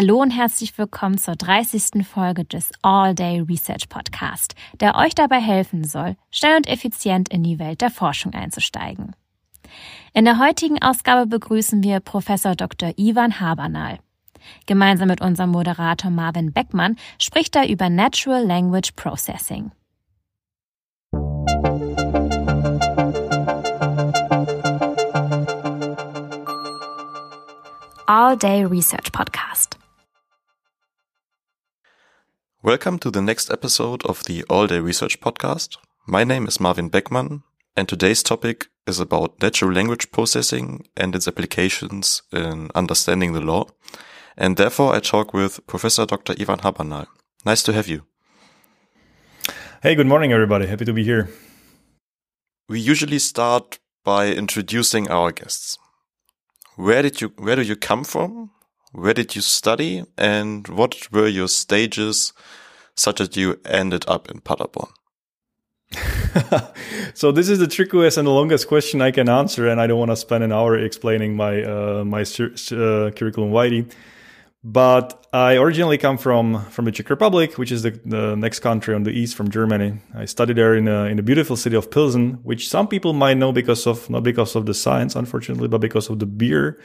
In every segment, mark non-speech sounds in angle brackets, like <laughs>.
Hallo und herzlich willkommen zur 30. Folge des All Day Research Podcast, der euch dabei helfen soll, schnell und effizient in die Welt der Forschung einzusteigen. In der heutigen Ausgabe begrüßen wir Professor Dr. Ivan Habernal. Gemeinsam mit unserem Moderator Marvin Beckmann spricht er über Natural Language Processing. All Day Research Podcast. Welcome to the next episode of the All Day Research Podcast. My name is Marvin Beckmann, and today's topic is about natural language processing and its applications in understanding the law. And therefore, I talk with Professor Dr. Ivan Habernal. Nice to have you. Hey, good morning, everybody. Happy to be here. We usually start by introducing our guests where did you where do you come from? Where did you study? And what were your stages such that you ended up in Paderborn? <laughs> so this is the trickiest and the longest question I can answer, and I don't want to spend an hour explaining my uh, my uh, curriculum vitae. But I originally come from from the Czech Republic, which is the, the next country on the east from Germany. I studied there in a, in the beautiful city of Pilsen, which some people might know because of not because of the science, unfortunately, but because of the beer.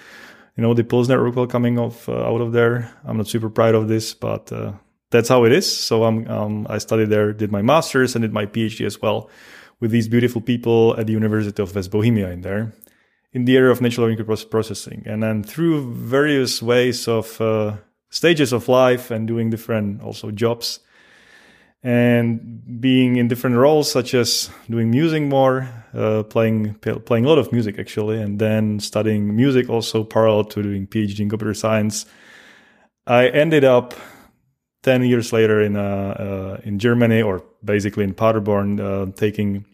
You know, the Pilsner Urquell coming off uh, out of there. I'm not super proud of this, but uh, that's how it is. So I'm um, I studied there, did my master's, and did my PhD as well with these beautiful people at the University of West Bohemia in there in the area of natural language processing. And then through various ways of uh, stages of life and doing different also jobs and being in different roles, such as doing music more, uh, playing playing a lot of music actually, and then studying music also parallel to doing PhD in computer science. I ended up ten years later in uh, uh in Germany, or basically in Paderborn, uh, taking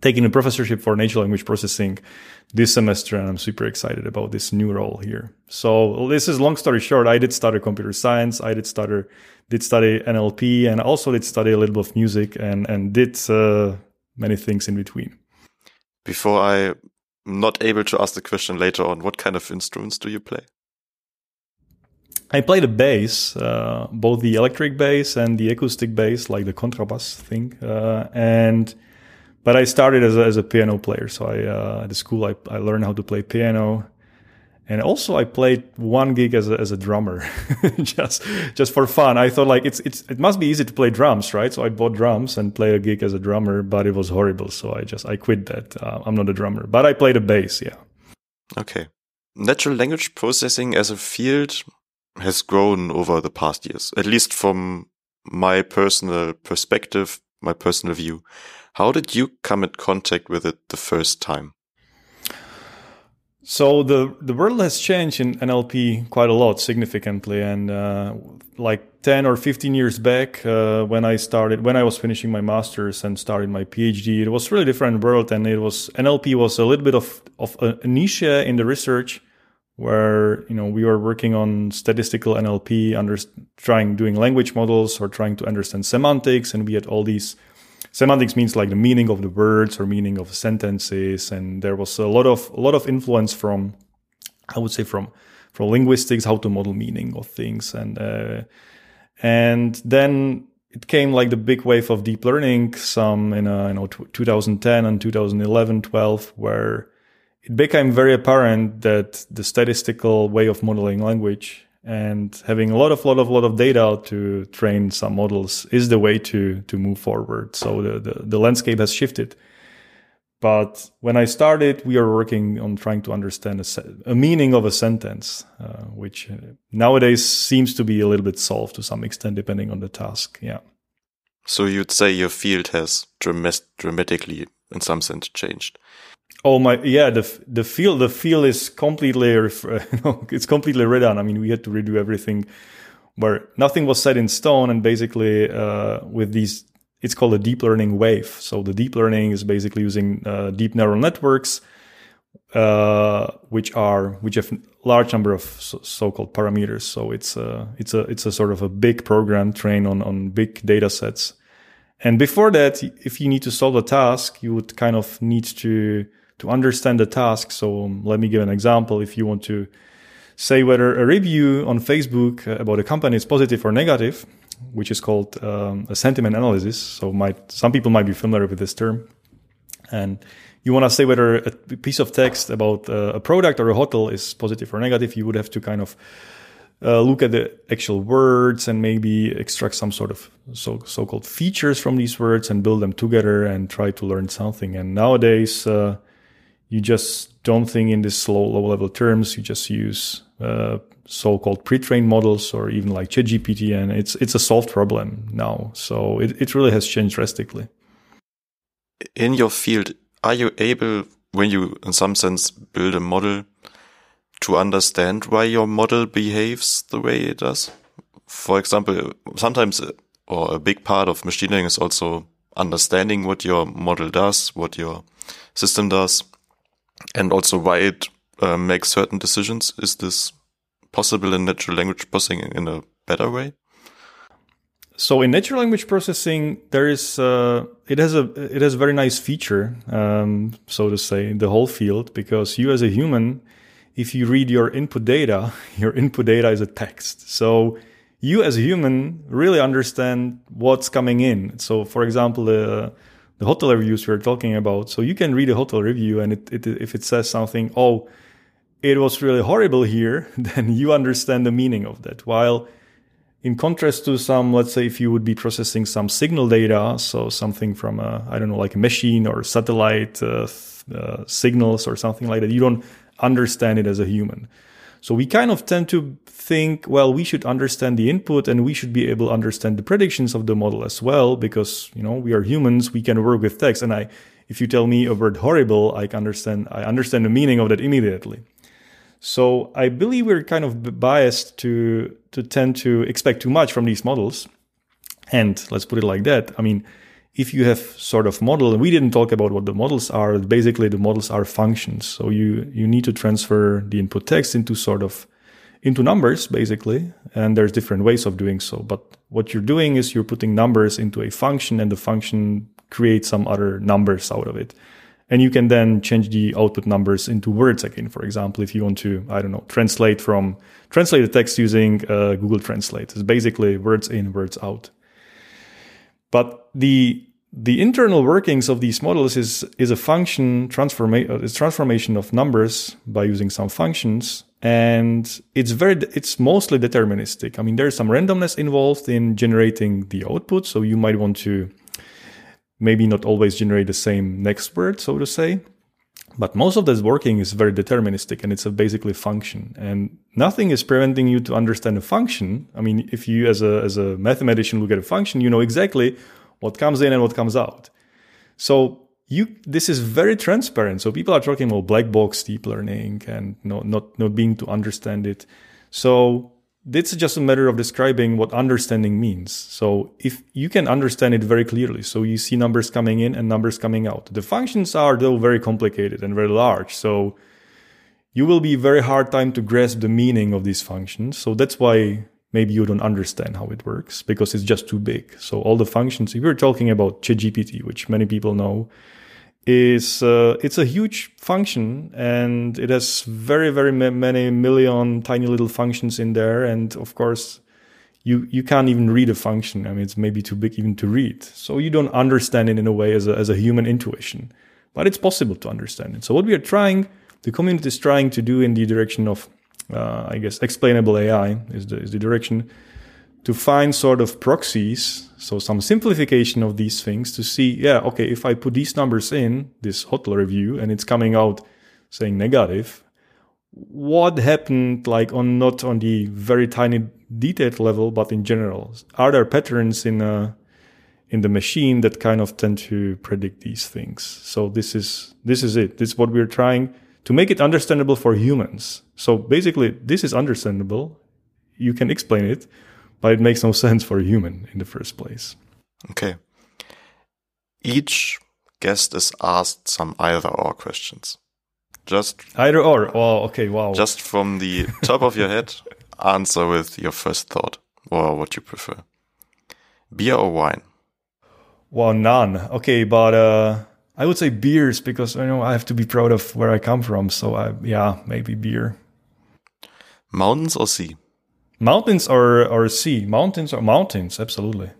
taking a professorship for natural language processing this semester and I'm super excited about this new role here. So this is long story short. I did study computer science. I did study, did study NLP and also did study a little bit of music and, and did uh, many things in between. Before I am not able to ask the question later on, what kind of instruments do you play? I play the bass, uh, both the electric bass and the acoustic bass, like the contrabass thing. Uh, and but I started as a, as a piano player. So I, uh, at the school, I, I learned how to play piano. And also I played one gig as a, as a drummer, <laughs> just, just for fun. I thought like it's, it's, it must be easy to play drums, right? So I bought drums and played a gig as a drummer, but it was horrible. So I just, I quit that. Uh, I'm not a drummer, but I played a bass. Yeah. Okay. Natural language processing as a field has grown over the past years, at least from my personal perspective, my personal view. How did you come in contact with it the first time? So the the world has changed in NLP quite a lot, significantly, and uh, like ten or fifteen years back, uh, when I started, when I was finishing my masters and started my PhD, it was really different world, and it was NLP was a little bit of of a niche in the research, where you know we were working on statistical NLP, under trying doing language models or trying to understand semantics, and we had all these semantics means like the meaning of the words or meaning of sentences and there was a lot of a lot of influence from i would say from from linguistics how to model meaning of things and uh, and then it came like the big wave of deep learning some in uh, you know 2010 and 2011 12 where it became very apparent that the statistical way of modeling language and having a lot of lot of lot of data to train some models is the way to to move forward. So the, the, the landscape has shifted. But when i started we are working on trying to understand a, a meaning of a sentence uh, which nowadays seems to be a little bit solved to some extent depending on the task. Yeah. So you'd say your field has dramatically in some sense changed Oh my, yeah, the the feel the feel is completely <laughs> it's completely redone. I mean, we had to redo everything, where nothing was set in stone, and basically uh, with these, it's called a deep learning wave. So the deep learning is basically using uh, deep neural networks, uh, which are which have large number of so- called parameters. So it's a it's a it's a sort of a big program trained on on big data sets. And before that, if you need to solve a task, you would kind of need to to understand the task. So um, let me give an example. If you want to say whether a review on Facebook about a company is positive or negative, which is called um, a sentiment analysis. So might some people might be familiar with this term, and you want to say whether a piece of text about uh, a product or a hotel is positive or negative. You would have to kind of uh, look at the actual words and maybe extract some sort of so so-called features from these words and build them together and try to learn something. And nowadays, uh, you just don't think in this low low level terms. You just use uh, so-called pre-trained models or even like ChatGPT, and it's it's a solved problem now. So it it really has changed drastically. In your field, are you able, when you in some sense build a model, to understand why your model behaves the way it does? For example, sometimes or a big part of machine learning is also understanding what your model does, what your system does, and also why it uh, makes certain decisions. Is this possible in natural language processing in a better way? So in natural language processing, there is uh, it has a it has a very nice feature, um, so to say, the whole field because you as a human, if you read your input data, <laughs> your input data is a text. So you as a human really understand what's coming in. So for example, the the hotel reviews we're talking about. So you can read a hotel review, and it, it, if it says something, oh, it was really horrible here, <laughs> then you understand the meaning of that. While in contrast to some, let's say, if you would be processing some signal data, so something from a, I don't know, like a machine or satellite uh, uh, signals or something like that, you don't understand it as a human. So we kind of tend to think, well, we should understand the input and we should be able to understand the predictions of the model as well, because, you know, we are humans, we can work with text. And I, if you tell me a word horrible, I understand, I understand the meaning of that immediately. So I believe we're kind of biased to to tend to expect too much from these models. And let's put it like that. I mean, if you have sort of model, and we didn't talk about what the models are. Basically, the models are functions. So you you need to transfer the input text into sort of into numbers, basically. And there's different ways of doing so. But what you're doing is you're putting numbers into a function, and the function creates some other numbers out of it. And you can then change the output numbers into words again. For example, if you want to, I don't know, translate from, translate the text using uh, Google Translate. It's basically words in, words out. But the, the internal workings of these models is, is a function transformation, it's transformation of numbers by using some functions. And it's very, it's mostly deterministic. I mean, there's some randomness involved in generating the output. So you might want to, maybe not always generate the same next word, so to say. But most of this working is very deterministic and it's a basically function. And nothing is preventing you to understand a function. I mean, if you as a, as a mathematician look at a function, you know exactly what comes in and what comes out. So you, this is very transparent. So people are talking about black box deep learning and not, not, not being to understand it. So it's just a matter of describing what understanding means. So if you can understand it very clearly, so you see numbers coming in and numbers coming out. The functions are though very complicated and very large. So you will be very hard time to grasp the meaning of these functions. So that's why maybe you don't understand how it works because it's just too big. So all the functions, if we're talking about ChatGPT, which many people know, is uh, it's a huge function and it has very very many million tiny little functions in there. And of course you you can't even read a function. I mean it's maybe too big even to read. So you don't understand it in a way as a, as a human intuition but it's possible to understand it. So what we are trying the community is trying to do in the direction of uh, i guess explainable ai is the, is the direction to find sort of proxies, so some simplification of these things to see, yeah, okay, if I put these numbers in this hotel review and it's coming out saying negative, what happened like on not on the very tiny detailed level, but in general? Are there patterns in uh, in the machine that kind of tend to predict these things? So this is this is it. This is what we're trying to make it understandable for humans. So basically, this is understandable. You can explain it but it makes no sense for a human in the first place. Okay. Each guest is asked some either or questions. Just either or. Oh, okay. Wow. Just from the top of your head, <laughs> answer with your first thought or what you prefer. Beer or wine? Well, none. Okay, but uh, I would say beers because you know I have to be proud of where I come from. So I, yeah, maybe beer. Mountains or sea? Mountains or, or sea? Mountains or mountains, absolutely.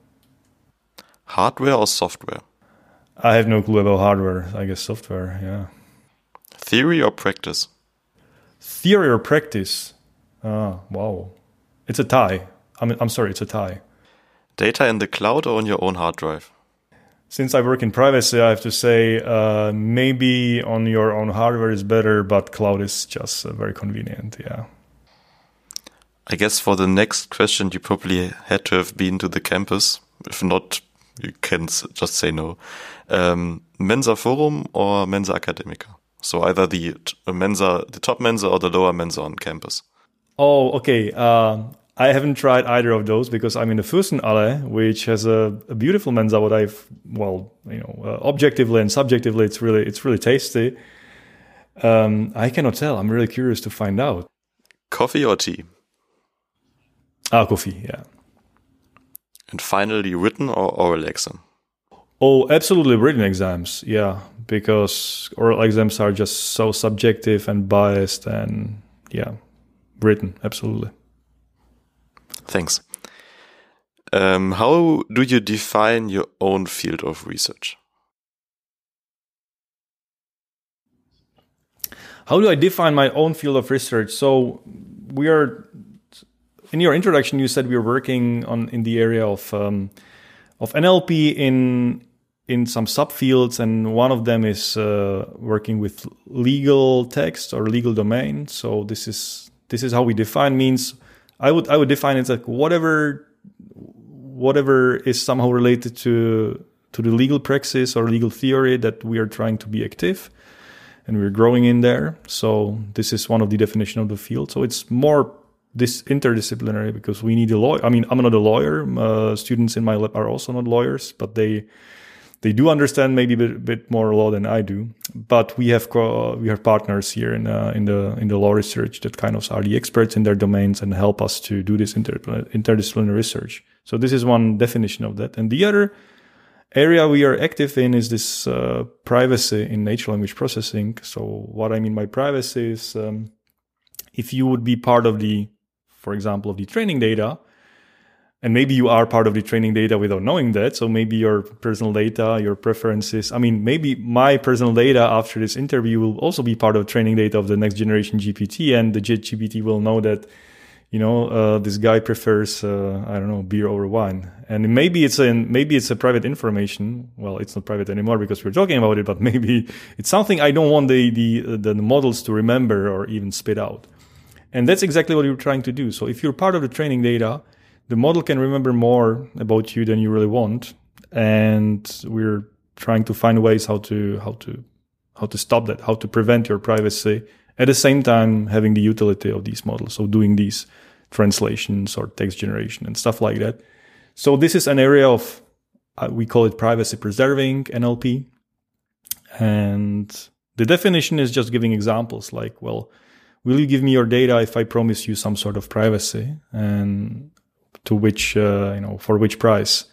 Hardware or software? I have no clue about hardware. I guess software, yeah. Theory or practice? Theory or practice? Ah, wow. It's a tie. I mean, I'm sorry, it's a tie. Data in the cloud or on your own hard drive? Since I work in privacy, I have to say uh, maybe on your own hardware is better, but cloud is just uh, very convenient. Yeah. I guess for the next question, you probably had to have been to the campus. If not, you can just say no. Um, Mensa Forum or Mensa Academica? So either the Mensa, the top Mensa or the lower Mensa on campus. Oh, okay. Uh, I haven't tried either of those because I'm in the Fürstenallee, which has a, a beautiful mensa. What I've well, you know, uh, objectively and subjectively, it's really it's really tasty. Um, I cannot tell. I'm really curious to find out. Coffee or tea? Ah, coffee. Yeah. And finally, written or oral exam? Oh, absolutely, written exams. Yeah, because oral exams are just so subjective and biased, and yeah, written absolutely. Thanks. Um, how do you define your own field of research? How do I define my own field of research? So we are in your introduction. You said we are working on in the area of um, of NLP in in some subfields, and one of them is uh, working with legal text or legal domain. So this is this is how we define means I would I would define it like whatever whatever is somehow related to to the legal praxis or legal theory that we are trying to be active and we're growing in there. So this is one of the definition of the field. So it's more this interdisciplinary because we need a lawyer. I mean, I'm not a lawyer. Uh, students in my lab are also not lawyers, but they they do understand maybe a bit, bit, more law than I do. But we have co- we have partners here in uh, in the in the law research that kind of are the experts in their domains and help us to do this inter- interdisciplinary research. So this is one definition of that, and the other area we are active in is this uh, privacy in natural language processing. So what I mean by privacy is um, if you would be part of the, for example, of the training data. And maybe you are part of the training data without knowing that. So maybe your personal data your preferences i mean maybe my personal data after this interview will also be part of training data of the next generation gpt and the gpt will know that you know uh, this guy prefers uh, i don't know beer over wine. And maybe it's a maybe it's a private information. Well it's not private anymore because we're talking about it but <laughs> maybe it's something i don't want the the the models to remember or even spit out and that's exactly what you're trying to do. So if you're part of the training data the model can remember more about you than you really want. And we're trying to find ways how to how to how to stop that how to prevent your privacy at the same time having the utility of these models. So doing these translations or text generation and stuff like that. So this is an area of uh, we call it privacy preserving nlp and the definition is just giving examples like well will you give me your data if i promise you some sort of privacy and to which uh, you know for which price.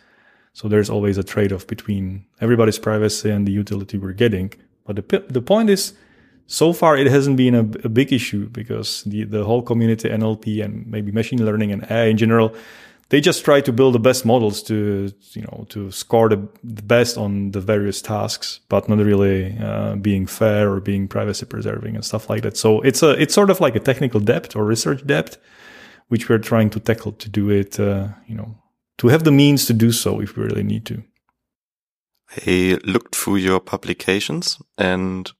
So there's always a trade-off between everybody's privacy and the utility we're getting. But the the point is, so far it hasn't been a, a big issue because the the whole community NLP and maybe machine learning and AI in general, they just try to build the best models to you know to score the, best on the various tasks, but not really uh, being fair or being privacy preserving and stuff like that. So it's a it's sort of like a technical debt or research debt which we're trying to tackle to do it, uh, you know, to have the means to do so if we really need to. I looked through your publications and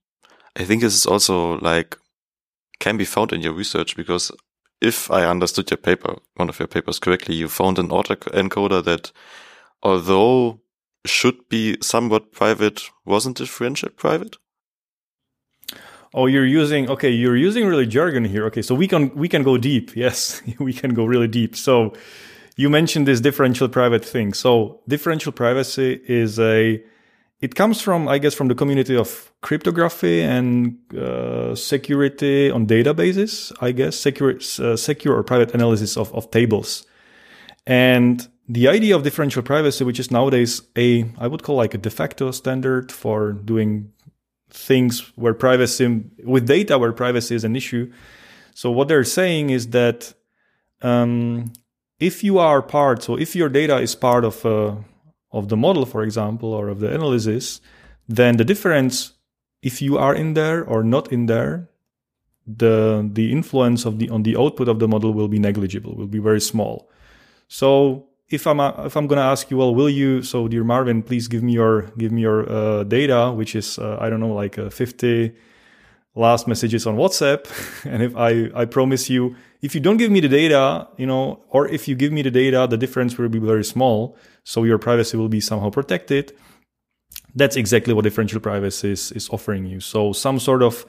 I think this is also like can be found in your research because if I understood your paper, one of your papers correctly, you found an autoencoder that although should be somewhat private, wasn't differentiate private? Oh, you're using okay. You're using really jargon here. Okay, so we can we can go deep. <laughs> Yes, we can go really deep. So you mentioned this differential private thing. So differential privacy is a it comes from I guess from the community of cryptography and uh, security on databases. I guess secure uh, secure or private analysis of of tables, and the idea of differential privacy, which is nowadays a I would call like a de facto standard for doing things where privacy with data where privacy is an issue. So what they're saying is that um, if you are part, so if your data is part of uh, of the model, for example, or of the analysis, then the difference, if you are in there or not in there, the the influence of the on the output of the model will be negligible, will be very small. So if I'm if I'm to ask you, well, will you? So, dear Marvin, please give me your give me your uh, data, which is uh, I don't know, like uh, 50 last messages on WhatsApp. <laughs> and if I I promise you, if you don't give me the data, you know, or if you give me the data, the difference will be very small. So your privacy will be somehow protected. That's exactly what differential privacy is, is offering you. So some sort of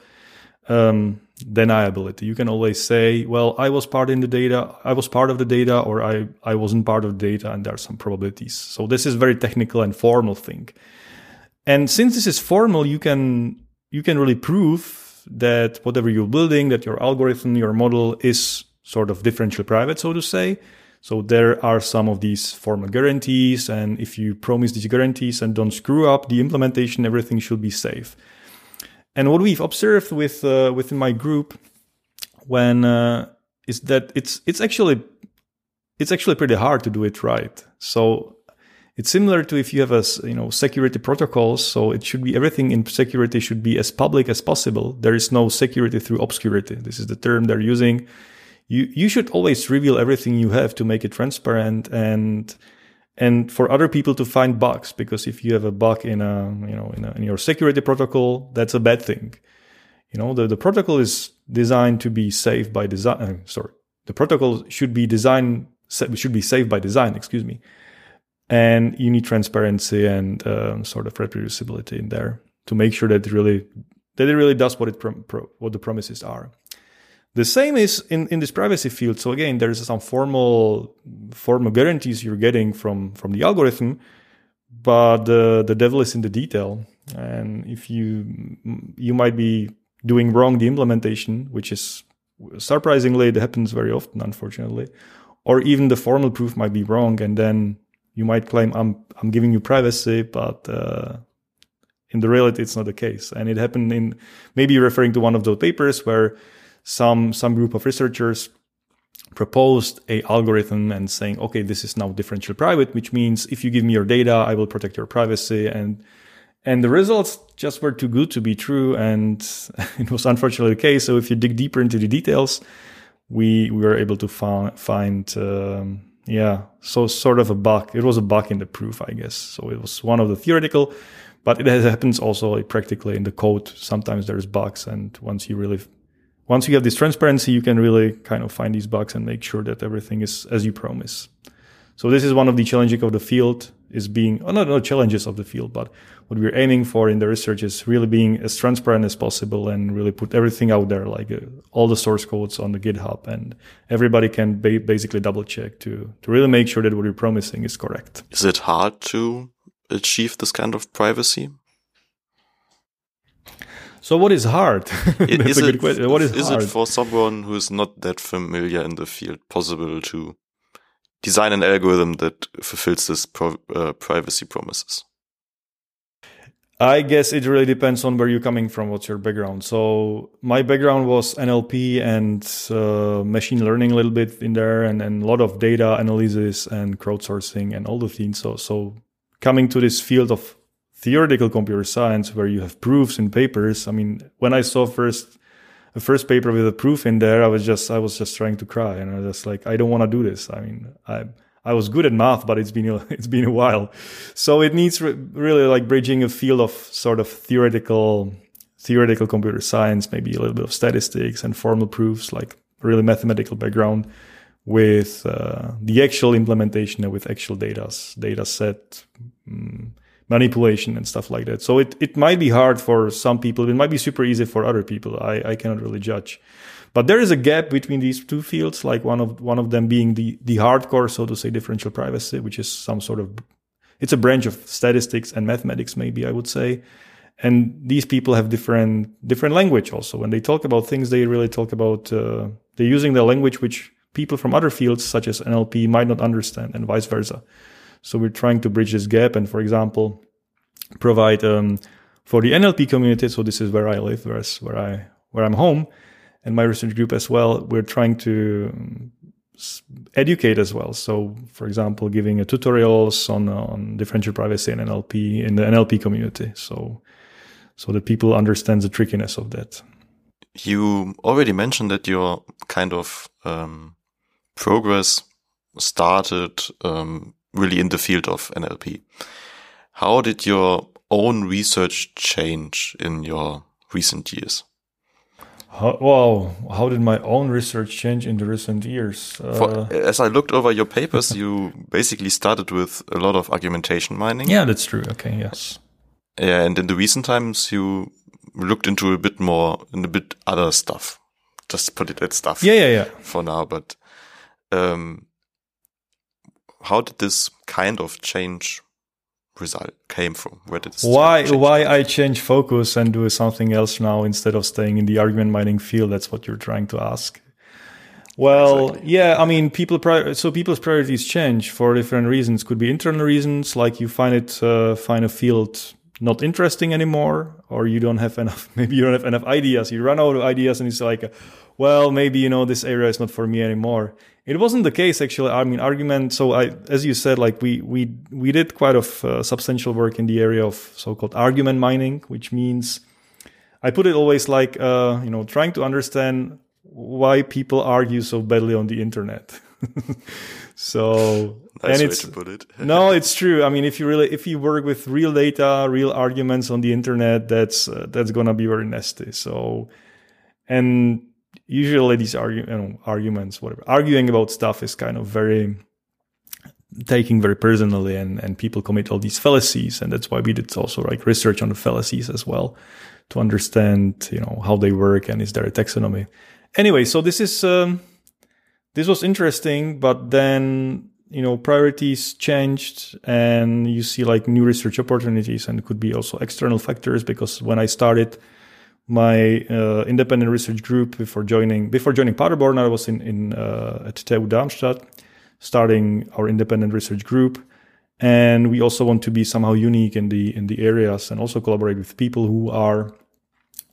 um, deniability. You can always say, well, I was part in the data, I was part of the data, or I, I wasn't part of the data, and there are some probabilities. So this is very technical and formal thing. And since this is formal, you can you can really prove that whatever you're building, that your algorithm, your model is sort of differential private, so to say. So there are some of these formal guarantees, and if you promise these guarantees and don't screw up the implementation, everything should be safe. And what we've observed with uh, within my group when uh, is that it's it's actually it's actually pretty hard to do it right. So it's similar to if you have a you know security protocols. So it should be everything in security should be as public as possible. There is no security through obscurity. This is the term they're using. You you should always reveal everything you have to make it transparent and and for other people to find bugs because if you have a bug in a you know in, a, in your security protocol that's a bad thing. You know the, the protocol is designed to be safe by design uh, sorry the protocol should be designed should be safe by design excuse me. And you need transparency and um, sort of reproducibility in there to make sure that it really that it really does what it pro- what the promises are the same is in, in this privacy field. So again, there's some formal formal guarantees you're getting from from the algorithm, but the the devil is in the detail. And if you you might be doing wrong the implementation, which is surprisingly it happens very often, unfortunately, or even the formal proof might be wrong, and then you might claim I'm I'm giving you privacy, but uh, in the reality it's not the case. And it happened in maybe referring to one of those papers where some some group of researchers proposed a algorithm and saying, okay, this is now differential private, which means if you give me your data, I will protect your privacy. And and the results just were too good to be true, and <laughs> it was unfortunately the case. So if you dig deeper into the details, we we were able to find find um, yeah, so sort of a bug. It was a bug in the proof, I guess. So it was one of the theoretical, but it happens also practically in the code. Sometimes there's bugs, and once you really once you have this transparency, you can really kind of find these bugs and make sure that everything is as you promise. So this is one of the challenges of the field is being, oh, not, not challenges of the field, but what we're aiming for in the research is really being as transparent as possible and really put everything out there, like uh, all the source codes on the GitHub and everybody can ba- basically double check to, to really make sure that what you're promising is correct. Is it hard to achieve this kind of privacy? So what is hard? <laughs> That's is a good it, question. What is, is hard? it for someone who is not that familiar in the field possible to design an algorithm that fulfills this pro, uh, privacy promises? I guess it really depends on where you're coming from. What's your background? So my background was NLP and uh, machine learning a little bit in there, and, and a lot of data analysis and crowdsourcing and all the things. So so coming to this field of theoretical computer science where you have proofs in papers. I mean, when I saw first a first paper with a proof in there, I was just I was just trying to cry, and I was just like, I don't want to do this. I mean, I I was good at math, but it's been a, <laughs> it's been a while, so it needs re- really like bridging a field of sort of theoretical theoretical computer science, maybe a little bit of statistics and formal proofs, like really mathematical background with uh, the actual implementation with actual data data set. Mm, manipulation and stuff like that. So it, it might be hard for some people. It might be super easy for other people. I, I cannot really judge. But there is a gap between these two fields, like one of one of them being the the hardcore, so to say, differential privacy, which is some sort of it's a branch of statistics and mathematics, maybe I would say. And these people have different different language also. When they talk about things, they really talk about uh, they're using the language which people from other fields, such as NLP, might not understand, and vice versa. So we're trying to bridge this gap and, for example, provide um, for the NLP community. So this is where I live, where, where I where I'm home, and my research group as well, we're trying to educate as well. So, for example, giving tutorials on on differential privacy and NLP in the NLP community. So, so that people understand the trickiness of that. You already mentioned that your kind of um, progress started um, really in the field of NLP. How did your own research change in your recent years? How, well, how did my own research change in the recent years? Uh, For, as I looked over your papers, you basically started with a lot of argumentation mining. Yeah, that's true. Okay, yes. Yeah, and in the recent times, you looked into a bit more, and a bit other stuff. Just put it at stuff. Yeah, yeah, yeah. For now, but um, how did this kind of change result came from? Where did why why I change focus and do something else now instead of staying in the argument mining field? That's what you're trying to ask. Well, exactly. yeah, I mean, people so people's priorities change for different reasons. Could be internal reasons, like you find it uh, find a field not interesting anymore, or you don't have enough. <laughs> Maybe you don't have enough ideas. You run out of ideas, and it's like, well, maybe you know this area is not for me anymore. It wasn't the case actually. I mean, argument. So I, as you said, like we we we did quite of uh, substantial work in the area of so-called argument mining, which means I put it always like uh, you know trying to understand why people argue so badly on the internet. <laughs> so nice and it's, it. <laughs> no, it's true. I mean, if you really if you work with real data, real arguments on the internet, that's uh, that's gonna be very nasty. So and usually these argu- you know, arguments, whatever, arguing about stuff is kind of very taking very personally and, and people commit all these fallacies. And that's why we did also like research on the fallacies as well to understand, you know, how they work and is there a taxonomy. Anyway, so this is, um, this was interesting, but then, you know, priorities changed and you see like new research opportunities and could be also external factors because when I started, my uh, independent research group before joining before joining Paderborn. I was in in uh, at TU Darmstadt, starting our independent research group, and we also want to be somehow unique in the in the areas and also collaborate with people who are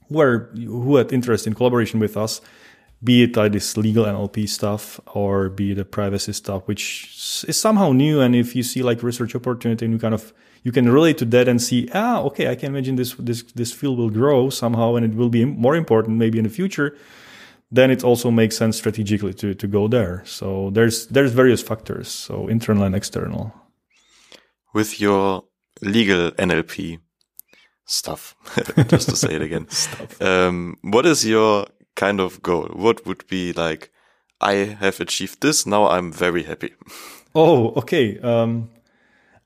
who are who had interest in collaboration with us, be it like this legal NLP stuff or be it the privacy stuff, which is somehow new. And if you see like research opportunity and you kind of you can relate to that and see, ah, okay, I can imagine this this this field will grow somehow and it will be more important maybe in the future. Then it also makes sense strategically to to go there. So there's there's various factors, so internal and external. With your legal NLP stuff, <laughs> just to say it again, <laughs> um, what is your kind of goal? What would be like? I have achieved this. Now I'm very happy. Oh, okay. Um,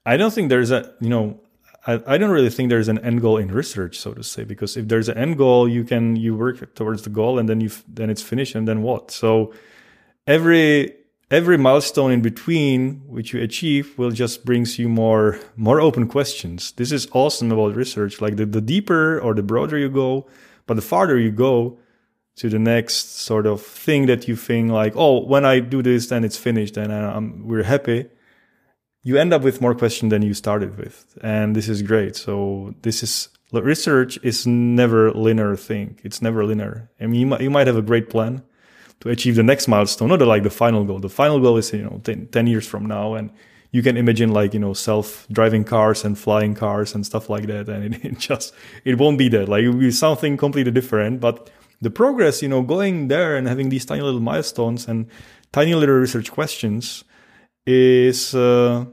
I don't think there's a, you know, I, I don't really think there's an end goal in research, so to say, because if there's an end goal, you can, you work towards the goal and then you, then it's finished and then what? So every, every milestone in between which you achieve will just brings you more, more open questions. This is awesome about research. Like the, the deeper or the broader you go, but the farther you go, to the next sort of thing that you think like, oh, when I do this, then it's finished and uh, I'm, we're happy you end up with more questions than you started with. And this is great. So this is research is never linear thing. It's never linear. I mean, you might, you might have a great plan to achieve the next milestone, not like the final goal. The final goal is, you know, 10, 10 years from now. And you can imagine like, you know, self-driving cars and flying cars and stuff like that. And it, <laughs> it just, it won't be that. Like it will be something completely different. But the progress, you know, going there and having these tiny little milestones and tiny little research questions is, uh,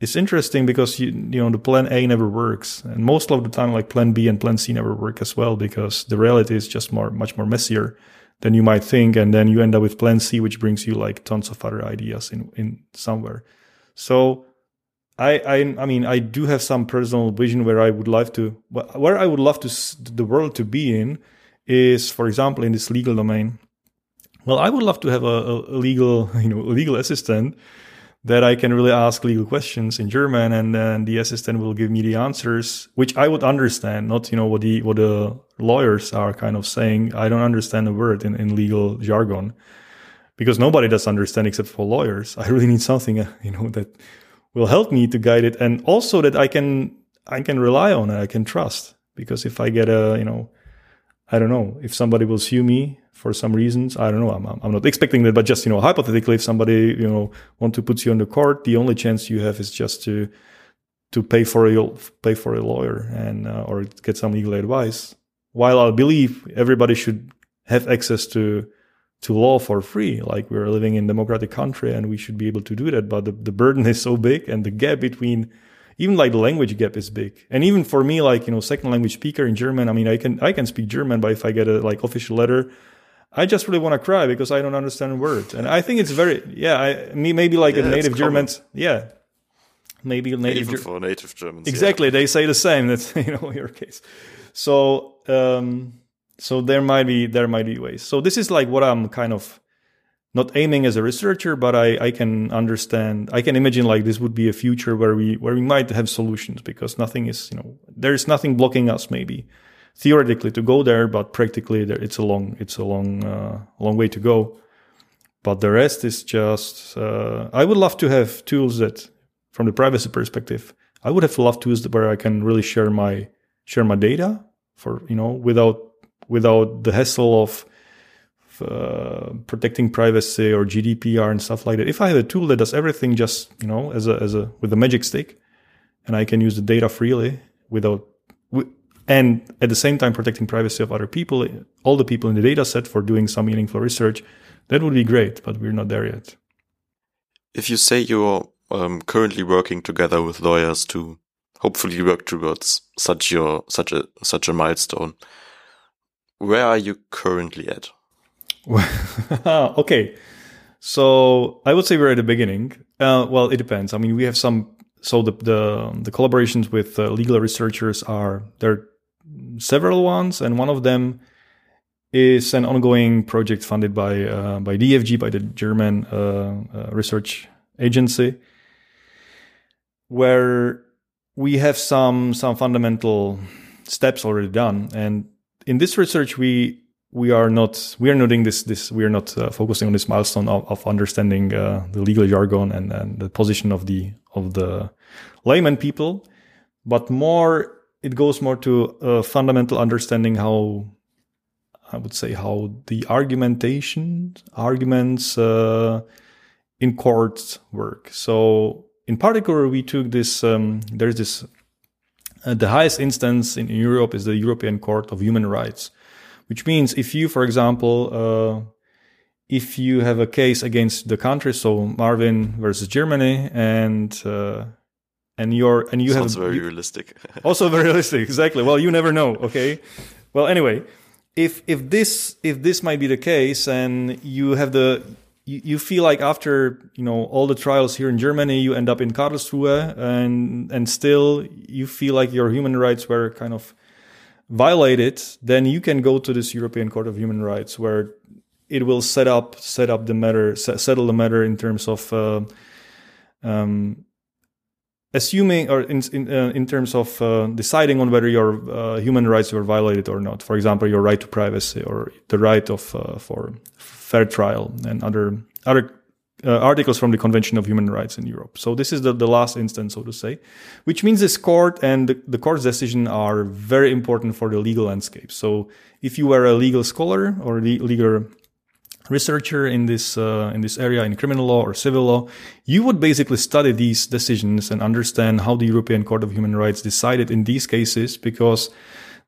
it's interesting because you you know the plan A never works, and most of the time like plan B and plan C never work as well because the reality is just more much more messier than you might think, and then you end up with plan C, which brings you like tons of other ideas in in somewhere. So. I, I I mean I do have some personal vision where I would love to where I would love to the world to be in is for example in this legal domain. Well, I would love to have a, a legal <laughs> you know legal assistant that I can really ask legal questions in German and then the assistant will give me the answers, which I would understand, not, you know, what the, what the lawyers are kind of saying. I don't understand a word in, in legal jargon because nobody does understand except for lawyers. I really need something, <laughs> uh, you know, that will help me to guide it and also that I can, I can rely on and I can trust because if I get a, you know, I don't know if somebody will sue me for some reasons. I don't know. I'm, I'm not expecting that, but just, you know, hypothetically, if somebody, you know, want to put you on the court, the only chance you have is just to, to pay for a, pay for a lawyer and, uh, or get some legal advice. While I believe everybody should have access to, to law for free. Like we're living in democratic country and we should be able to do that. But the, the burden is so big and the gap between even like the language gap is big. And even for me, like, you know, second language speaker in German, I mean, I can, I can speak German, but if I get a like official letter, I just really want to cry because I don't understand words. And I think it's very, yeah, I, me, maybe like yeah, a native German, yeah. Maybe native Even for native Germans. Exactly. Yeah. They say the same. That's, <laughs> you know, your case. So, um, so there might be there might be ways. So this is like what I'm kind of not aiming as a researcher, but I, I can understand. I can imagine like this would be a future where we where we might have solutions because nothing is you know there is nothing blocking us maybe theoretically to go there, but practically there, it's a long it's a long uh, long way to go. But the rest is just uh, I would love to have tools that from the privacy perspective I would have loved tools where I can really share my share my data for you know without without the hassle of uh, protecting privacy or GDPR and stuff like that. If I have a tool that does everything just you know as a as a with a magic stick, and I can use the data freely without and at the same time protecting privacy of other people, all the people in the data set for doing some meaningful research, that would be great. But we're not there yet. If you say you're um, currently working together with lawyers to hopefully work towards such your such a such a milestone where are you currently at? <laughs> okay. So I would say we're at the beginning. Uh, well, it depends. I mean, we have some. So the the, the collaborations with uh, legal researchers are there are several ones, and one of them is an ongoing project funded by uh, by DFG, by the German uh, uh, research agency, where we have some some fundamental steps already done, and in this research, we we are not we are not doing this this we are not uh, focusing on this milestone of, of understanding uh, the legal jargon and, and the position of the of the layman people, but more it goes more to a fundamental understanding how I would say how the argumentation arguments uh, in courts work. So in particular, we took this. Um, there's this uh, the highest instance in Europe is the European Court of Human Rights, which means if you, for example, uh, if you have a case against the country, so Marvin versus Germany, and uh, and you're and you Sounds have very you, realistic. <laughs> also very realistic, exactly. Well, you never know. Okay. Well, anyway, if if this if this might be the case, and you have the you, you feel like after you know all the trials here in Germany, you end up in Karlsruhe, and and still you feel like your human rights were kind of violated, then you can go to this European Court of Human Rights where it will set up set up the matter settle the matter in terms of uh, um, assuming or in in, uh, in terms of uh, deciding on whether your uh, human rights were violated or not. For example, your right to privacy or the right of uh, for fair trial and other other uh, articles from the Convention of Human Rights in Europe. So this is the, the last instance, so to say, which means this court and the, the court's decision are very important for the legal landscape. So if you were a legal scholar or legal researcher in this uh, in this area in criminal law or civil law, you would basically study these decisions and understand how the European Court of Human Rights decided in these cases because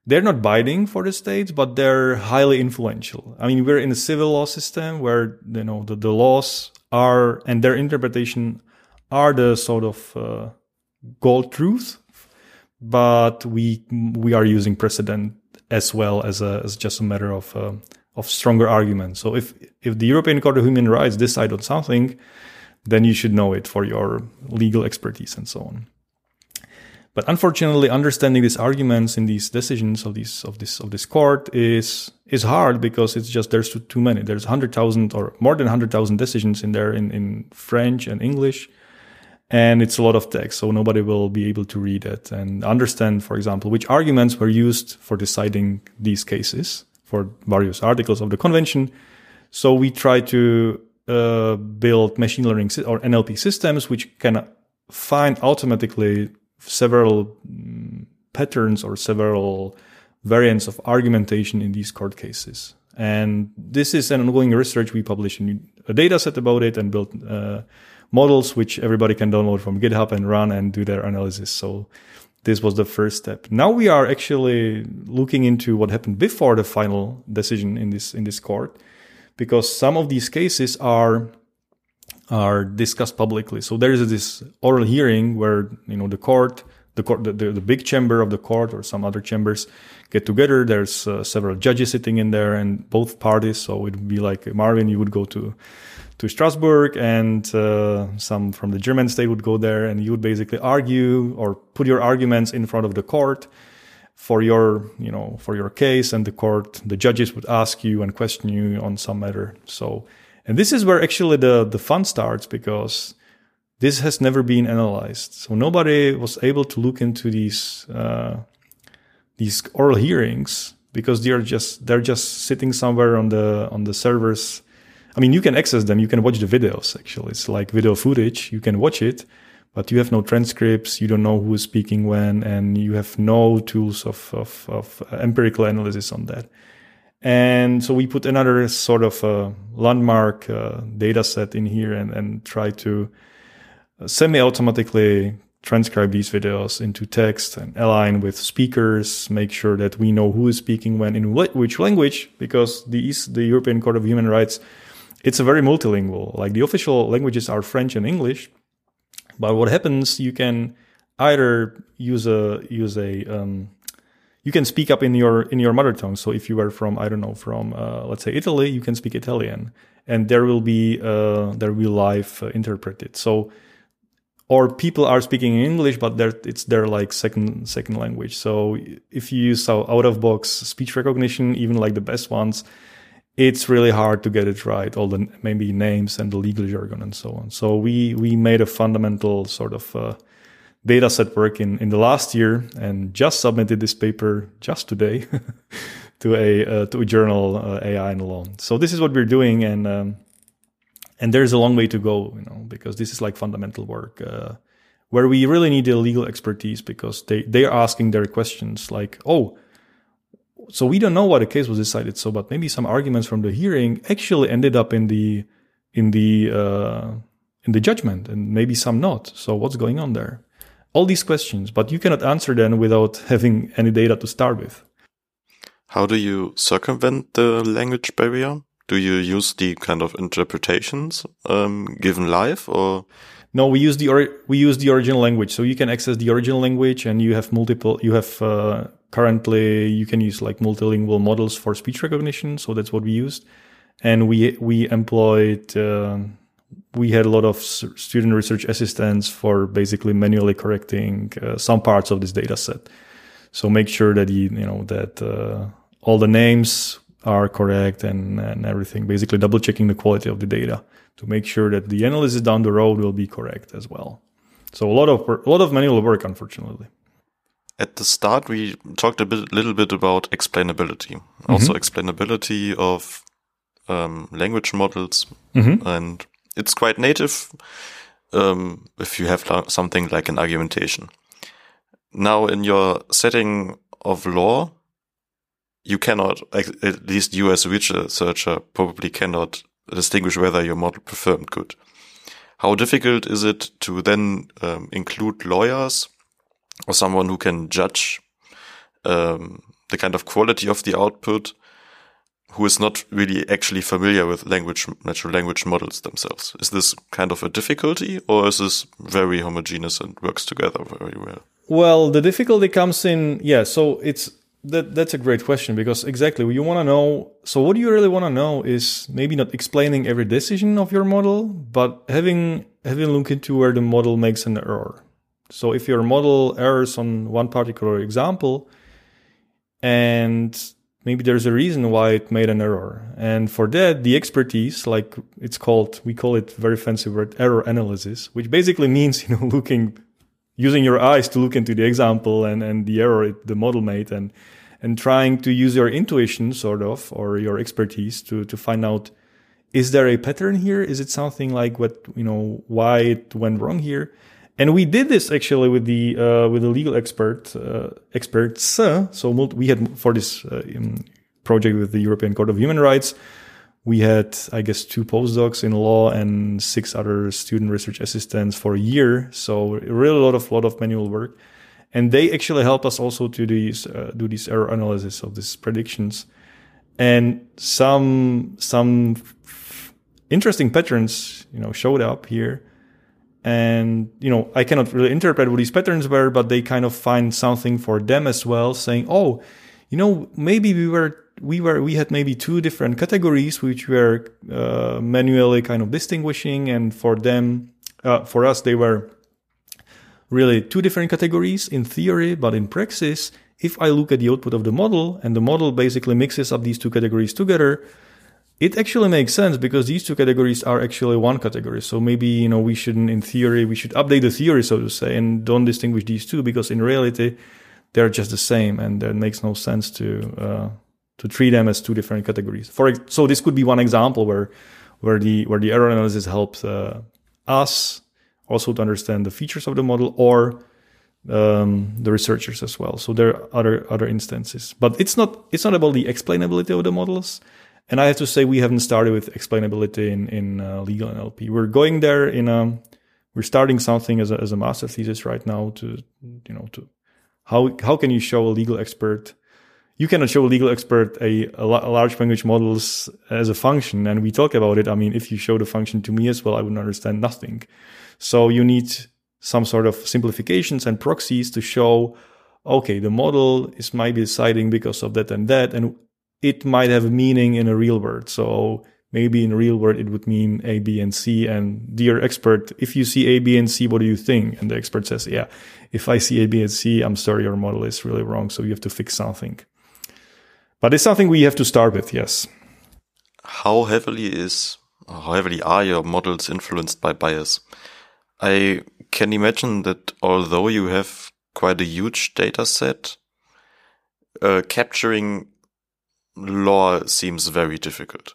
they're not binding for the states, but they're highly influential. I mean, we're in a civil law system where, you know, the, the laws are and their interpretation are the sort of uh, gold truth, but we, we are using precedent as well as a, as just a matter of, uh, of stronger argument. So if, if the European Court of Human Rights decide on something, then you should know it for your legal expertise and so on. But unfortunately, understanding these arguments in these decisions of these of this of this court is is hard because it's just there's too, many. There's hundred thousand or more than hundred thousand decisions in there in, in French and English, and it's a lot of text, so nobody will be able to read it and understand, for example, which arguments were used for deciding these cases for various articles of the convention. So we try to uh, build machine learning or NLP systems which can find automatically several mm, patterns or several variants of argumentation in these court cases. And this is an ongoing research. We publish a data set about it and build uh, models, which everybody can download from GitHub and run and do their analysis. So this was the first step. Now we are actually looking into what happened before the final decision in this in this court, because some of these cases are are discussed publicly. So there is this oral hearing where you know the court, the court, the, the, the big chamber of the court or some other chambers get together. There's uh, several judges sitting in there, and both parties. So it would be like Marvin, you would go to to Strasbourg, and uh, some from the German state would go there, and you would basically argue or put your arguments in front of the court for your you know for your case, and the court, the judges would ask you and question you on some matter. So and this is where actually the, the fun starts because this has never been analyzed. So nobody was able to look into these, uh, these oral hearings because they're just, they're just sitting somewhere on the, on the servers. I mean, you can access them. You can watch the videos. Actually, it's like video footage. You can watch it, but you have no transcripts. You don't know who is speaking when, and you have no tools of, of, of empirical analysis on that. And so we put another sort of uh, landmark uh, data set in here and, and try to uh, semi-automatically transcribe these videos into text and align with speakers, make sure that we know who is speaking when in which language, because the, the European Court of Human Rights, it's a very multilingual. Like the official languages are French and English, but what happens, you can either use a, use a, um, you can speak up in your in your mother tongue. So if you are from I don't know from uh, let's say Italy, you can speak Italian, and there will be uh, there will live uh, interpreted. So or people are speaking in English, but it's their like second second language. So if you use out of box speech recognition, even like the best ones, it's really hard to get it right. All the maybe names and the legal jargon and so on. So we we made a fundamental sort of uh, data set work in, in the last year and just submitted this paper just today <laughs> to a uh, to a journal uh, AI and law. So this is what we're doing, and um, and there's a long way to go, you know, because this is like fundamental work uh, where we really need the legal expertise because they they are asking their questions like, oh. So we don't know why the case was decided so, but maybe some arguments from the hearing actually ended up in the in the uh, in the judgment, and maybe some not. So what's going on there? All these questions, but you cannot answer them without <laughs> having any data to start with. How do you circumvent the language barrier? Do you use the kind of interpretations um, given live, or? No, we use the we use the original language, so you can access the original language, and you have multiple. You have uh, currently you can use like multilingual models for speech recognition, so that's what we used, and we we employed. Uh, we had a lot of student research assistants for basically manually correcting uh, some parts of this data set. So make sure that you, you know that uh, all the names are correct and, and everything. Basically, double checking the quality of the data to make sure that the analysis down the road will be correct as well. So a lot of a lot of manual work, unfortunately. At the start, we talked a bit, little bit about explainability, also mm -hmm. explainability of um, language models, mm -hmm. and it's quite native um, if you have something like an argumentation. Now, in your setting of law, you cannot, at least you as a researcher probably cannot distinguish whether your model performed good. How difficult is it to then um, include lawyers or someone who can judge um, the kind of quality of the output who is not really actually familiar with language, natural language models themselves. Is this kind of a difficulty or is this very homogeneous and works together very well? Well, the difficulty comes in, yeah, so it's, that, that's a great question because exactly you want to know. So what do you really want to know is maybe not explaining every decision of your model, but having, having a look into where the model makes an error. So if your model errors on one particular example and maybe there's a reason why it made an error. And for that, the expertise, like it's called, we call it very fancy word, error analysis, which basically means, <laughs> you know, looking, using your eyes to look into the example and, and the error it, the model made and, and trying to use your intuition sort of, or your expertise to, to find out, is there a pattern here? Is it something like what, you know, why it went wrong here? And we did this actually with the uh, with the legal expert uh, experts. So we had for this uh, project with the European Court of Human Rights, we had I guess two postdocs in law and six other student research assistants for a year. So really a lot of lot of manual work, and they actually helped us also to these, uh, do this error analysis of these predictions, and some some interesting patterns you know showed up here and you know i cannot really interpret what these patterns were but they kind of find something for them as well saying oh you know maybe we were we were we had maybe two different categories which were uh, manually kind of distinguishing and for them uh, for us they were really two different categories in theory but in praxis if i look at the output of the model and the model basically mixes up these two categories together it actually makes sense because these two categories are actually one category. So maybe, you know, we shouldn't, in theory, we should update the theory, so to say, and don't distinguish these two because in reality, they're just the same and it makes no sense to, uh, to treat them as two different categories. For so this could be one example where, where the, where the error analysis helps, uh, us also to understand the features of the model or, um, the researchers as well. So there are other, other instances, but it's not, it's not about the explainability of the models and I have to say, we haven't started with explainability in, in uh, legal NLP. We're going there in a, we're starting something as a, as a master thesis right now to, you know, to how, how can you show a legal expert? You cannot show a legal expert a, a, large language models as a function. And we talk about it. I mean, if you show the function to me as well, I wouldn't understand nothing. So you need some sort of simplifications and proxies to show, okay, the model is maybe deciding because of that and that. And it might have a meaning in a real world. So maybe in a real world it would mean A, B, and C. And dear expert, if you see A, B, and C, what do you think? And the expert says, yeah, if I see A, B, and C, I'm sorry, your model is really wrong. So you have to fix something. But it's something we have to start with, yes. How heavily is, how heavily are your models influenced by bias? I can imagine that although you have quite a huge data set, uh, capturing law seems very difficult.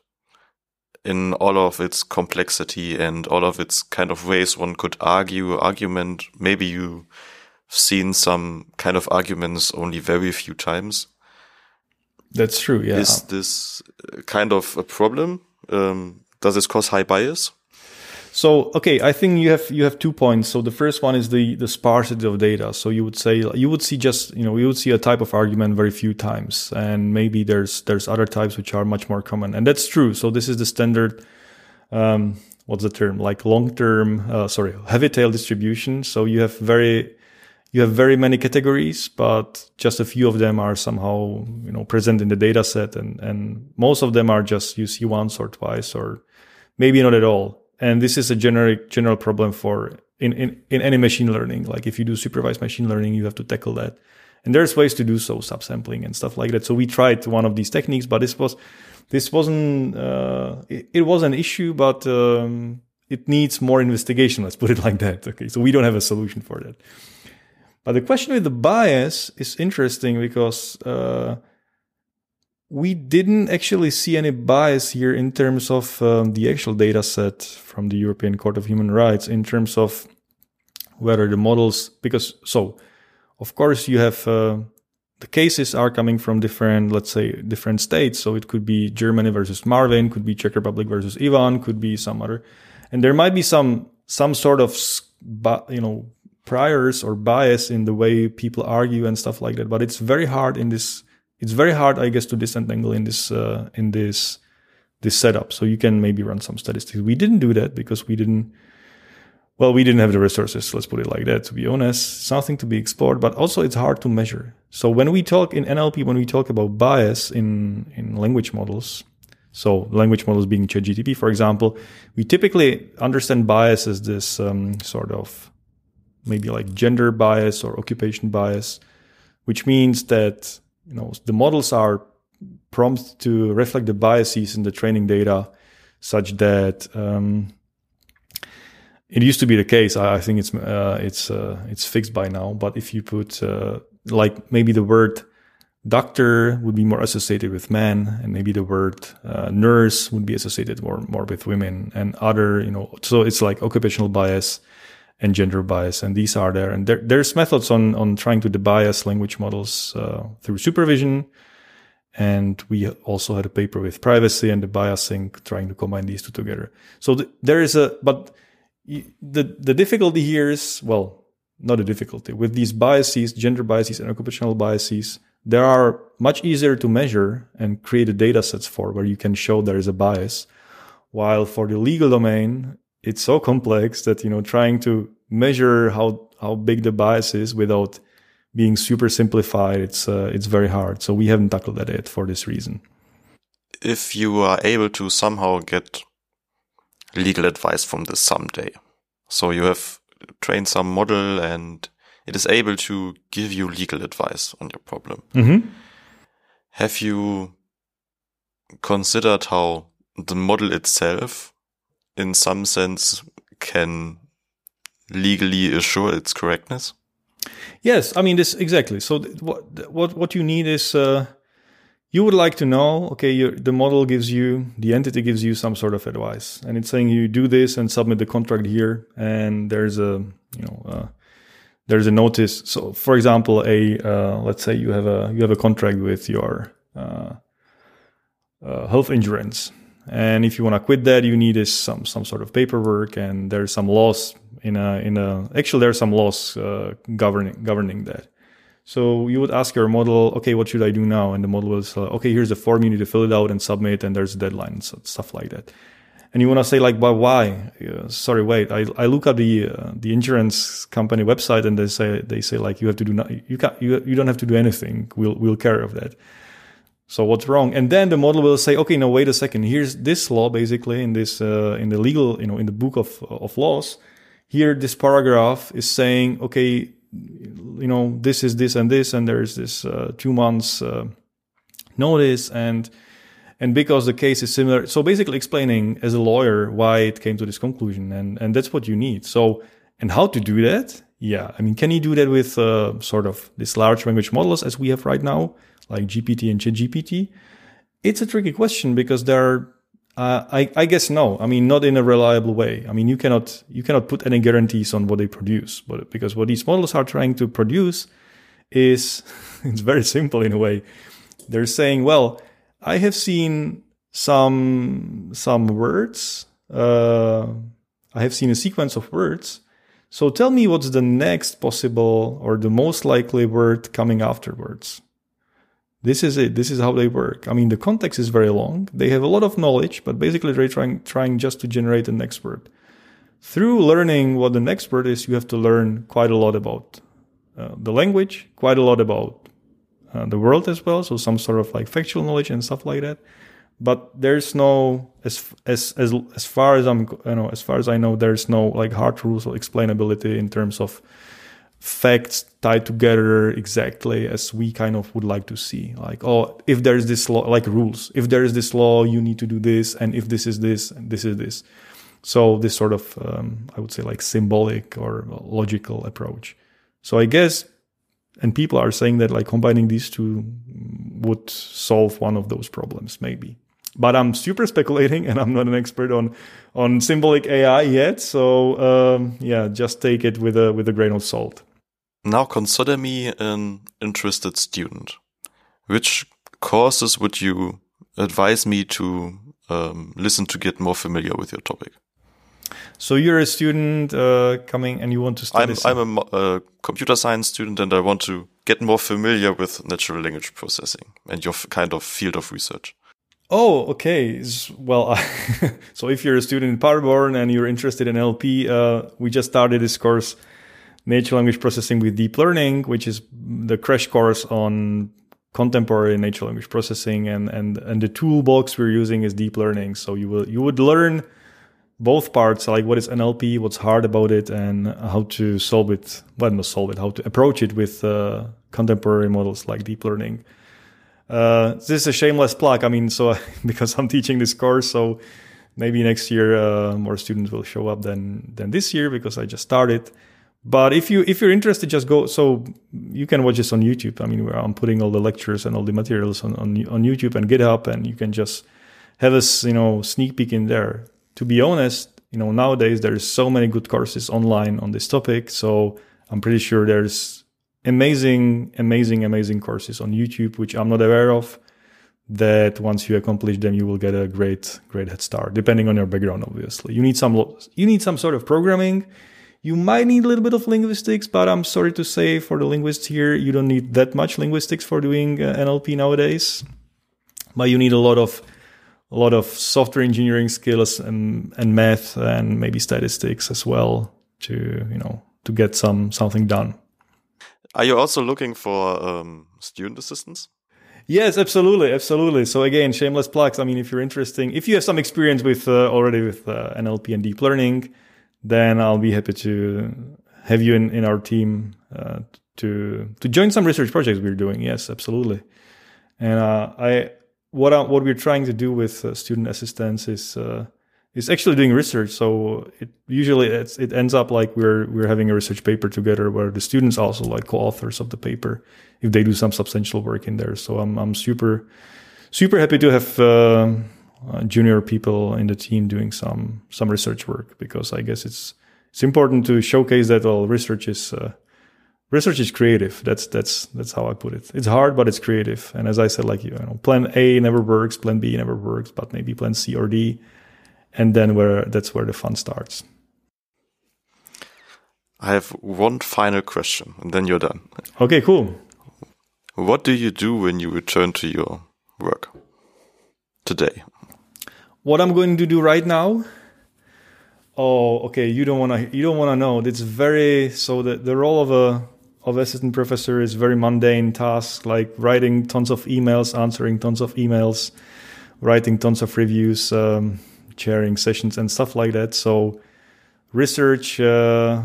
In all of its complexity and all of its kind of ways one could argue argument maybe you've seen some kind of arguments only very few times. That's true yeah. Is this kind of a problem? Um, does this cause high bias so okay, I think you have you have two points. So the first one is the the sparsity of data. So you would say you would see just you know you would see a type of argument very few times, and maybe there's there's other types which are much more common, and that's true. So this is the standard. Um, what's the term? Like long term, uh, sorry, heavy tail distribution. So you have very you have very many categories, but just a few of them are somehow you know present in the data set, and and most of them are just you see once or twice or maybe not at all and this is a generic general problem for in, in, in any machine learning. Like if you do supervised machine learning, you have to tackle that. And there's ways to do so, subsampling and stuff like that. So we tried one of these techniques, but this was this wasn't uh, it, it, was an issue, but um, it needs more investigation. Let's put it like that. Okay, so we don't have a solution for that. But the question with the bias is interesting because uh, we didn't actually see any bias here in terms of um, the actual data set from the European Court of Human Rights in terms of whether the models, because so, of course, you have uh, the cases are coming from different, let's say, different states. So it could be Germany versus Marvin, could be Czech Republic versus Ivan, could be some other, and there might be some some sort of you know priors or bias in the way people argue and stuff like that. But it's very hard in this it's very hard, I guess, to disentangle in this uh, in this this setup. So you can maybe run some statistics. We didn't do that because we didn't. Well, we didn't have the resources. Let's put it like that. To be honest, something to be explored, but also it's hard to measure. So when we talk in NLP, when we talk about bias in in language models, so language models being ChatGPT, for example, we typically understand bias as this um, sort of maybe like gender bias or occupation bias, which means that you know the models are prompt to reflect the biases in the training data such that um, it used to be the case. I, I think it's uh, it's uh, it's fixed by now. But if you put uh, like maybe the word doctor would be more associated with men, and maybe the word uh, nurse would be associated more more with women, and other you know. So it's like occupational bias, and gender bias. And these are there. And there, there's methods on, on trying to debias language models uh, through supervision. And we also had a paper with privacy and debiasing, trying to combine these two together. So th- there is a, but the, the difficulty here is, well, not a difficulty with these biases, gender biases and occupational biases. There are much easier to measure and create a data sets for where you can show there is a bias. While for the legal domain, it's so complex that you know trying to measure how how big the bias is without being super simplified it's uh, it's very hard. So we haven't tackled that yet for this reason. If you are able to somehow get legal advice from this someday so you have trained some model and it is able to give you legal advice on your problem. Mm -hmm. have you considered how the model itself in some sense can legally assure its correctness? Yes, I mean this exactly. So what what what you need is uh, you would like to know. Okay, the model gives you the entity gives you some sort of advice, and it's saying you do this and submit the contract here, and there's a you know uh, there's a notice. So for example, a uh, let's say you have a you have a contract with your uh, uh, health insurance, and if you want to quit that, you need is some some sort of paperwork, and there's some laws in a in a actually there's some laws uh, governing governing that. So you would ask your model, okay, what should I do now? And the model will say, okay, here's the form you need to fill it out and submit, and there's a deadline, so stuff like that. And you want to say like, but why? Uh, sorry, wait. I, I look at the uh, the insurance company website, and they say they say like you have to do not, you can you you don't have to do anything. We'll we'll care of that. So what's wrong? And then the model will say, okay, now wait a second. Here's this law, basically in this, uh, in the legal, you know, in the book of, of laws. Here, this paragraph is saying, okay, you know, this is this and this, and there's this, uh, two months, uh, notice and, and because the case is similar. So basically explaining as a lawyer why it came to this conclusion. And, and that's what you need. So, and how to do that? Yeah. I mean, can you do that with, uh, sort of this large language models as we have right now? Like GPT and ChatGPT? It's a tricky question because there are, uh, I, I guess no. I mean, not in a reliable way. I mean, you cannot you cannot put any guarantees on what they produce, but because what these models are trying to produce is <laughs> it's very simple in a way. They're saying, well, I have seen some some words. Uh, I have seen a sequence of words. So tell me what's the next possible or the most likely word coming afterwards. This is it. This is how they work. I mean, the context is very long. They have a lot of knowledge, but basically they're trying, trying just to generate an expert. Through learning what an expert is, you have to learn quite a lot about uh, the language, quite a lot about uh, the world as well. So some sort of like factual knowledge and stuff like that. But there's no, as, as, as, as far as I'm, you know, as far as I know, there's no like hard rules or explainability in terms of facts tied together exactly as we kind of would like to see. Like oh if there's this law like rules. If there is this law you need to do this and if this is this and this is this. So this sort of um, i would say like symbolic or logical approach. So i guess and people are saying that like combining these two would solve one of those problems maybe. But i'm super speculating and i'm not an expert on on symbolic ai yet. So um, yeah just take it with a with a grain of salt now consider me an interested student. Which courses would you advise me to um, listen to get more familiar with your topic? So you're a student uh, coming and you want to study. I'm, I'm a, a, computer science student and I want to get more familiar with natural language processing and your kind of field of research. Oh, okay. Well, <laughs> so if you're a student in Paderborn and you're interested in NLP, uh, we just started this course natural language processing with deep learning, which is the crash course on contemporary natural language processing and and and the toolbox we're using is deep learning. So you will you would learn both parts like what is nlp what's hard about it and how to solve it well not solve it how to approach it with uh, contemporary models like deep learning. Uh, this is a shameless plug i mean so <laughs> because i'm teaching this course so maybe next year uh, more students will show up than than this year because i just started but if you if you're interested, just go. So you can watch this on YouTube. I mean, where I'm putting all the lectures and all the materials on on, on YouTube and GitHub, and you can just have a you know sneak peek in there. To be honest, you know, nowadays there's so many good courses online on this topic. So I'm pretty sure there's amazing, amazing, amazing courses on YouTube, which I'm not aware of. That once you accomplish them, you will get a great, great head start. Depending on your background, obviously, you need some, you need some sort of programming. You might need a little bit of linguistics, but I'm sorry to say for the linguists here, you don't need that much linguistics for doing uh, NLP nowadays. But you need a lot of a lot of software engineering skills and, and math and maybe statistics as well to you know to get some something done. Are you also looking for um, student assistants? Yes, absolutely, absolutely. So again, shameless plugs. I mean, if you're interested, if you have some experience with uh, already with uh, NLP and deep learning, then I'll be happy to have you in, in our team uh, to to join some research projects we're doing. Yes, absolutely. And uh, I what I, what we're trying to do with uh, student assistants is uh, is actually doing research. So it usually it ends up like we're we're having a research paper together where the students also like co-authors of the paper if they do some substantial work in there. So I'm I'm super super happy to have uh, junior people in the team doing some some research work because I guess it's it's important to showcase that all research is uh, research is creative. That's that's that's how I put it. It's hard, but it's creative. And as I said, like you know, plan A never works, plan B never works, but maybe plan C or D, and then where that's where the fun starts. I have one final question, and then you're done. Okay, cool. What do you do when you return to your work today? What I'm going to do right now? Oh, okay. You don't want to. You don't want to know. It's very so. The the role of a of assistant professor is very mundane task like writing tons of emails, answering tons of emails, writing tons of reviews, um, chairing sessions and stuff like that. So research, uh,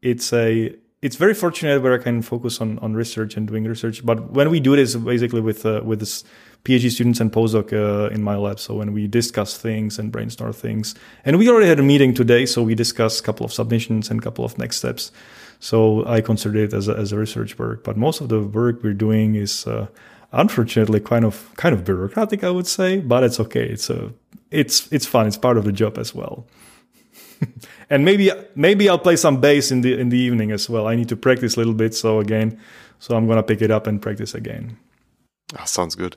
it's a it's very fortunate where I can focus on on research and doing research. But when we do this, basically with uh, with this PhD students and postdoc uh, in my lab. So when we discuss things and brainstorm things, and we already had a meeting today, so we discussed a couple of submissions and a couple of next steps. So I consider it as a, as a research work. But most of the work we're doing is uh, unfortunately kind of kind of bureaucratic, I would say. But it's okay. It's a it's it's fun. It's part of the job as well. <laughs> and maybe maybe I'll play some bass in the in the evening as well. I need to practice a little bit. So again, so I'm gonna pick it up and practice again. Oh, sounds good.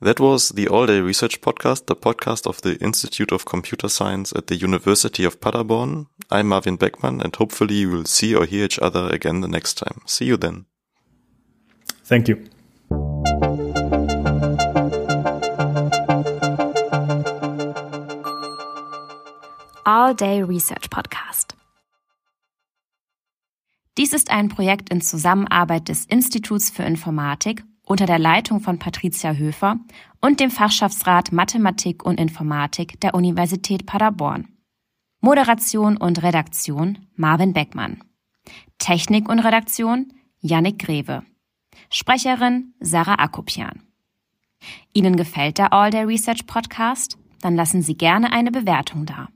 That was the All Day Research Podcast, the podcast of the Institute of Computer Science at the University of Paderborn. I'm Marvin Beckmann, and hopefully we will see or hear each other again the next time. See you then. Thank you. All Day Research Podcast. Dies ist ein Projekt in Zusammenarbeit des Instituts für Informatik unter der Leitung von Patricia Höfer und dem Fachschaftsrat Mathematik und Informatik der Universität Paderborn. Moderation und Redaktion Marvin Beckmann. Technik und Redaktion Yannick Greve. Sprecherin Sarah Akopian. Ihnen gefällt der All Day Research Podcast? Dann lassen Sie gerne eine Bewertung da.